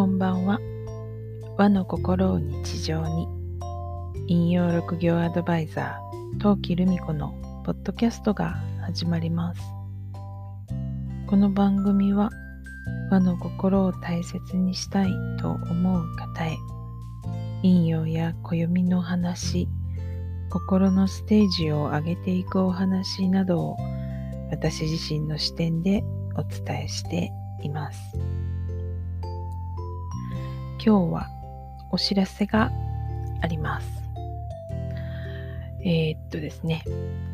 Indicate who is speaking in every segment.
Speaker 1: こんばんは。和の心を日常に。引用六行アドバイザー、陶器留美子のポッドキャストが始まります。この番組は和の心を大切にしたいと思う方へ、引用や暦の話、心のステージを上げていくお話などを私自身の視点でお伝えしています。今日はお知らせがあります。えー、っとですね、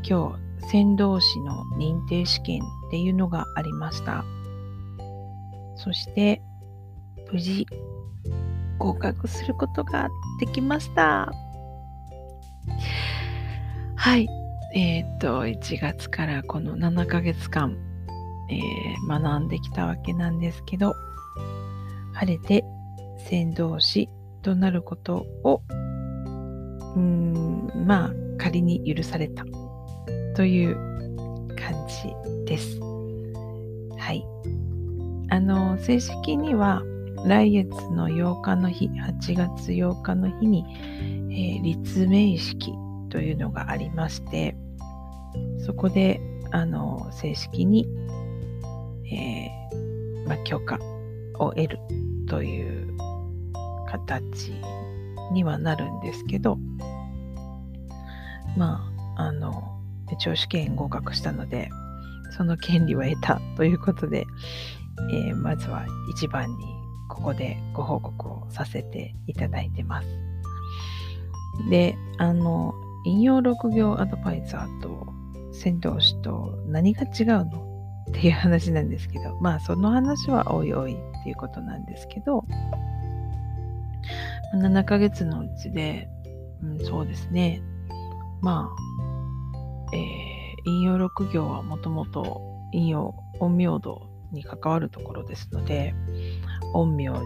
Speaker 1: 今日、先導士の認定試験っていうのがありました。そして、無事、合格することができました。はい。えー、っと、1月からこの7ヶ月間、えー、学んできたわけなんですけど、晴れて先導士となることを、うーん、まあ、仮に許されたという感じです。はい。あの、正式には来月の8日の日、8月8日の日に、えー、立命式というのがありまして、そこで、あの、正式に、えー、ま、許可を得るという形にはなるんですけど、まあ、あの、一応試験合格したので、その権利を得たということで、えー、まずは一番にここでご報告をさせていただいてます。で、あの、引用6行アドバイザーと先導士と何が違うの？っていう話なんですけど、まあその話はおいおいっていうことなんですけど、7ヶ月のうちで、うん、そうですね。まあ、えー、引用6行はもともと引用陰陽道に関わるところですので、陰陽師。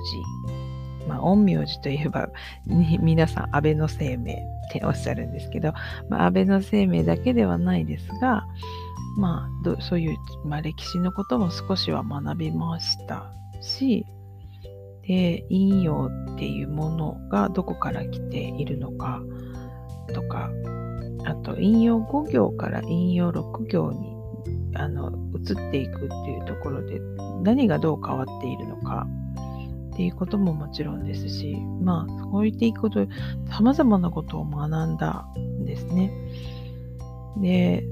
Speaker 1: まあ、陰陽師といえば、皆さん安倍の生命っておっしゃるんですけど、まあ、安倍の生命だけではないですが、まあ、そういう、まあ、歴史のことも少しは学びましたし、で陰陽っていうものがどこから来ているのかとかあと陰陽5行から陰陽6行にあの移っていくっていうところで何がどう変わっているのかっていうことももちろんですしまあそう言っていくことさまざまなことを学んだんですね。で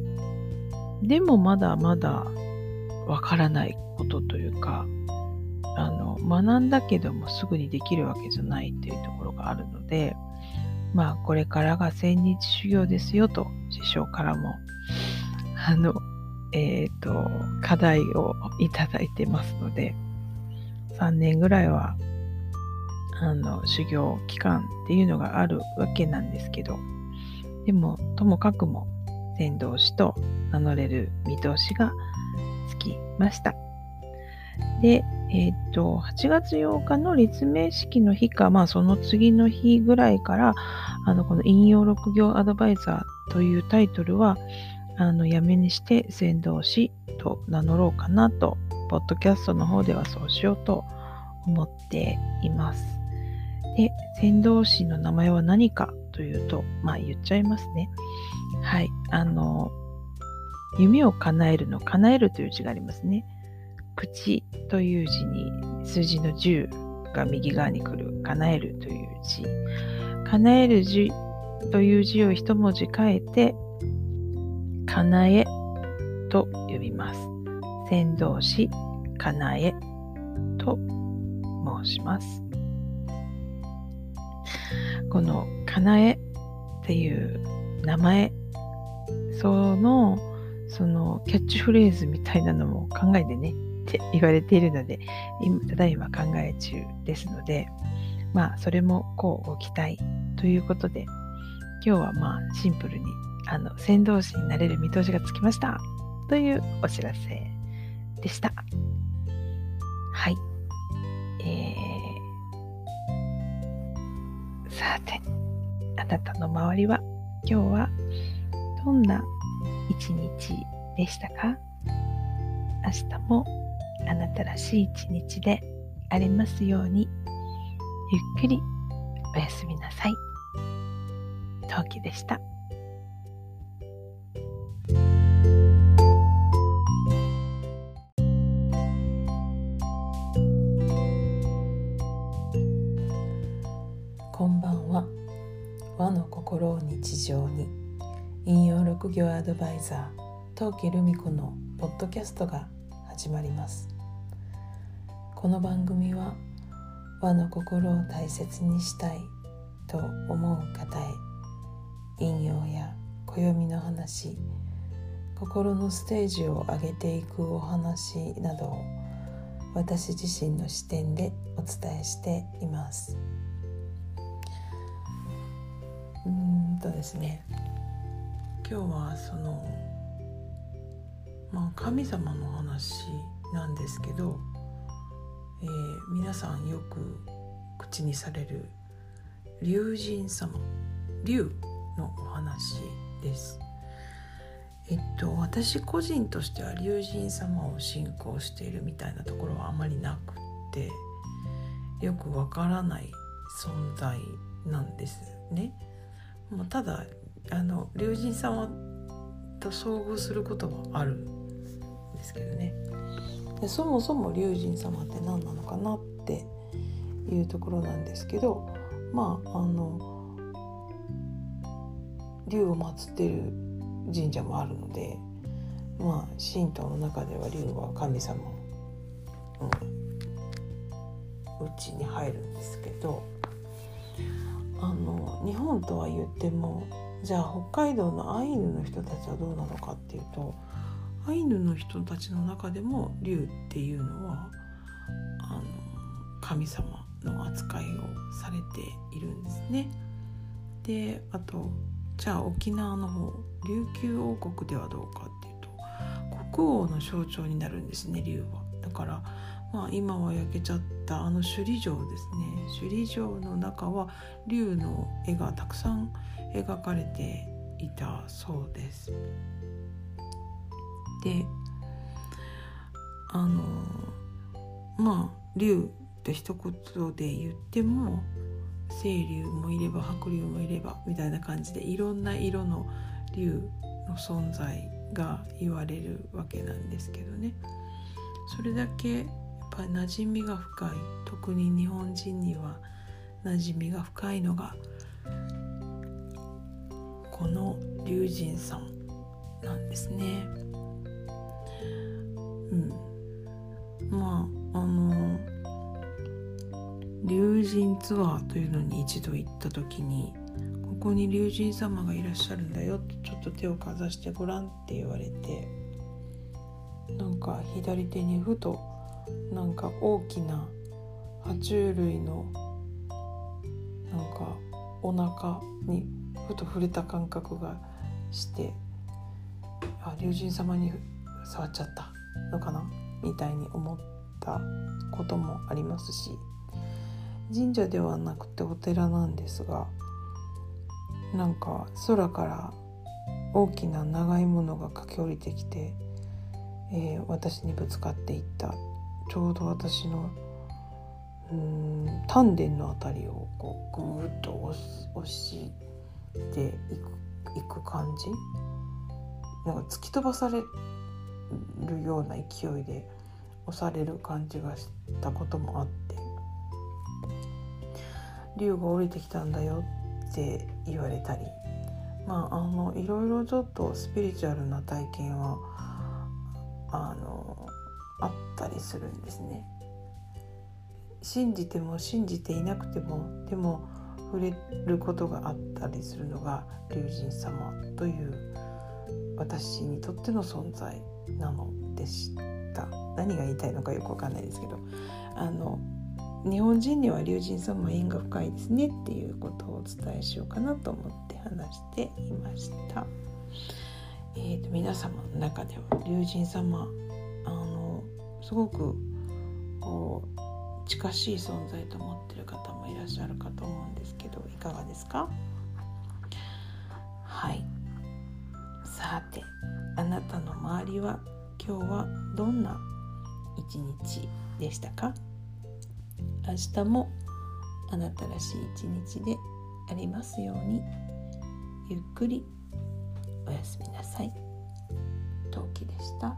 Speaker 1: でもまだまだわからないことというかあの学んだけどもすぐにできるわけじゃないっていうところがあるのでまあこれからが千日修行ですよと師匠からもあのえっ、ー、と課題をいただいてますので3年ぐらいはあの修行期間っていうのがあるわけなんですけどでもともかくも先導師と名乗れる見通しがつきました。で、えっ、ー、と、8月8日の立命式の日か、まあその次の日ぐらいから、あの、この引用6行アドバイザーというタイトルは、あの、やめにして先導師と名乗ろうかなと、ポッドキャストの方ではそうしようと思っています。で、先導師の名前は何かというと、まあ言っちゃいますね。はい。あの、夢を叶えるの、叶えるという字がありますね。口という字に数字の10が右側に来る叶えるという字叶える字という字を一文字変えて叶えと呼びます。先導詞叶えと申します。この叶えっていう名前そのそのキャッチフレーズみたいなのも考えてねって言われているので、今ただいま考え中ですので、まあ、それもこうご期待ということで、今日はまあ、シンプルに、あの、先導士になれる見通しがつきましたというお知らせでした。はい。えー、さて、あなたの周りは今日はどんな一日でしたか？明日もあなたらしい一日でありますように。ゆっくりおやすみなさい。陶器でした。
Speaker 2: こんばんは和の心を日常に引用六行アドバイザー陶器留美子のポッドキャストが始まりますこの番組は和の心を大切にしたいと思う方へ引用や暦の話心のステージを上げていくお話などを私自身の視点でお伝えしています。うんとですね今日はそのまあ神様の話なんですけど、えー、皆さんよく口にされる龍神様龍のお話です。えっと私個人としては龍神様を信仰しているみたいなところはあまりなくってよくわからない存在なんですね。もうただあの龍神様と遭遇することはあるんですけどね。でそもそも龍神様って何なのかなっていうところなんですけどまああの竜を祀ってる神社もあるのでまあ神道の中では竜は神様のうちに入るんですけどあの日本とは言ってもじゃあ北海道のアイヌの人たちはどうなのかっていうとアイヌの人たちの中でも竜っていうのはあの神様の扱いをされているんですね。であとじゃあ沖縄の方琉球王国ではどうかっていうと国王の象徴になるんですね竜は。だから、まあ、今は焼けちゃったあの首里城ですね首里城の中は竜の絵がたくさん描かれていたそうです。であのまあ竜って一言で言っても清流もいれば白龍もいればみたいな感じでいろんな色の竜の存在が言われるわけなんですけどねそれだけやっぱり馴染みが深い特に日本人には馴染みが深いのがこの龍神さんなんですね。うん、まああの龍神ツアーというのに一度行った時にここに龍神様がいらっしゃるんだよってちょっと手をかざしてごらんって言われてなんか左手にふとなんか大きな爬虫類のなんかお腹にふと触れた感覚がしてあ龍神様に触っちゃった。のかなみたいに思ったこともありますし神社ではなくてお寺なんですがなんか空から大きな長いものが駆け下りてきて、えー、私にぶつかっていった。ちょうど私のうん丹田の辺りをこうぐーっと押押していくいく感じ？なんか突き飛ばされるような勢いで押される感じがしたこともあって竜が降りてきたんだよって言われたりまああのいろいろちょっとスピリチュアルな体験はあのあったりするんですね。信じても信じていなくてもでも触れることがあったりするのが龍神様という私にとっての存在なのでした。何が言いたいのかよくわかんないですけど。あの日本人には龍神様縁が深いですねっていうことをお伝えしようかなと思って話していました。えーと、皆様の中では龍神様あのすごくこう近しい存在と思ってる方もいらっしゃるかと思うんですけどいかがですか？はい。さてあなたの周りは今日はどんな一日でしたか？明日もあなたらしい一日でありますようにゆっくりおやすみなさい。陶器でした。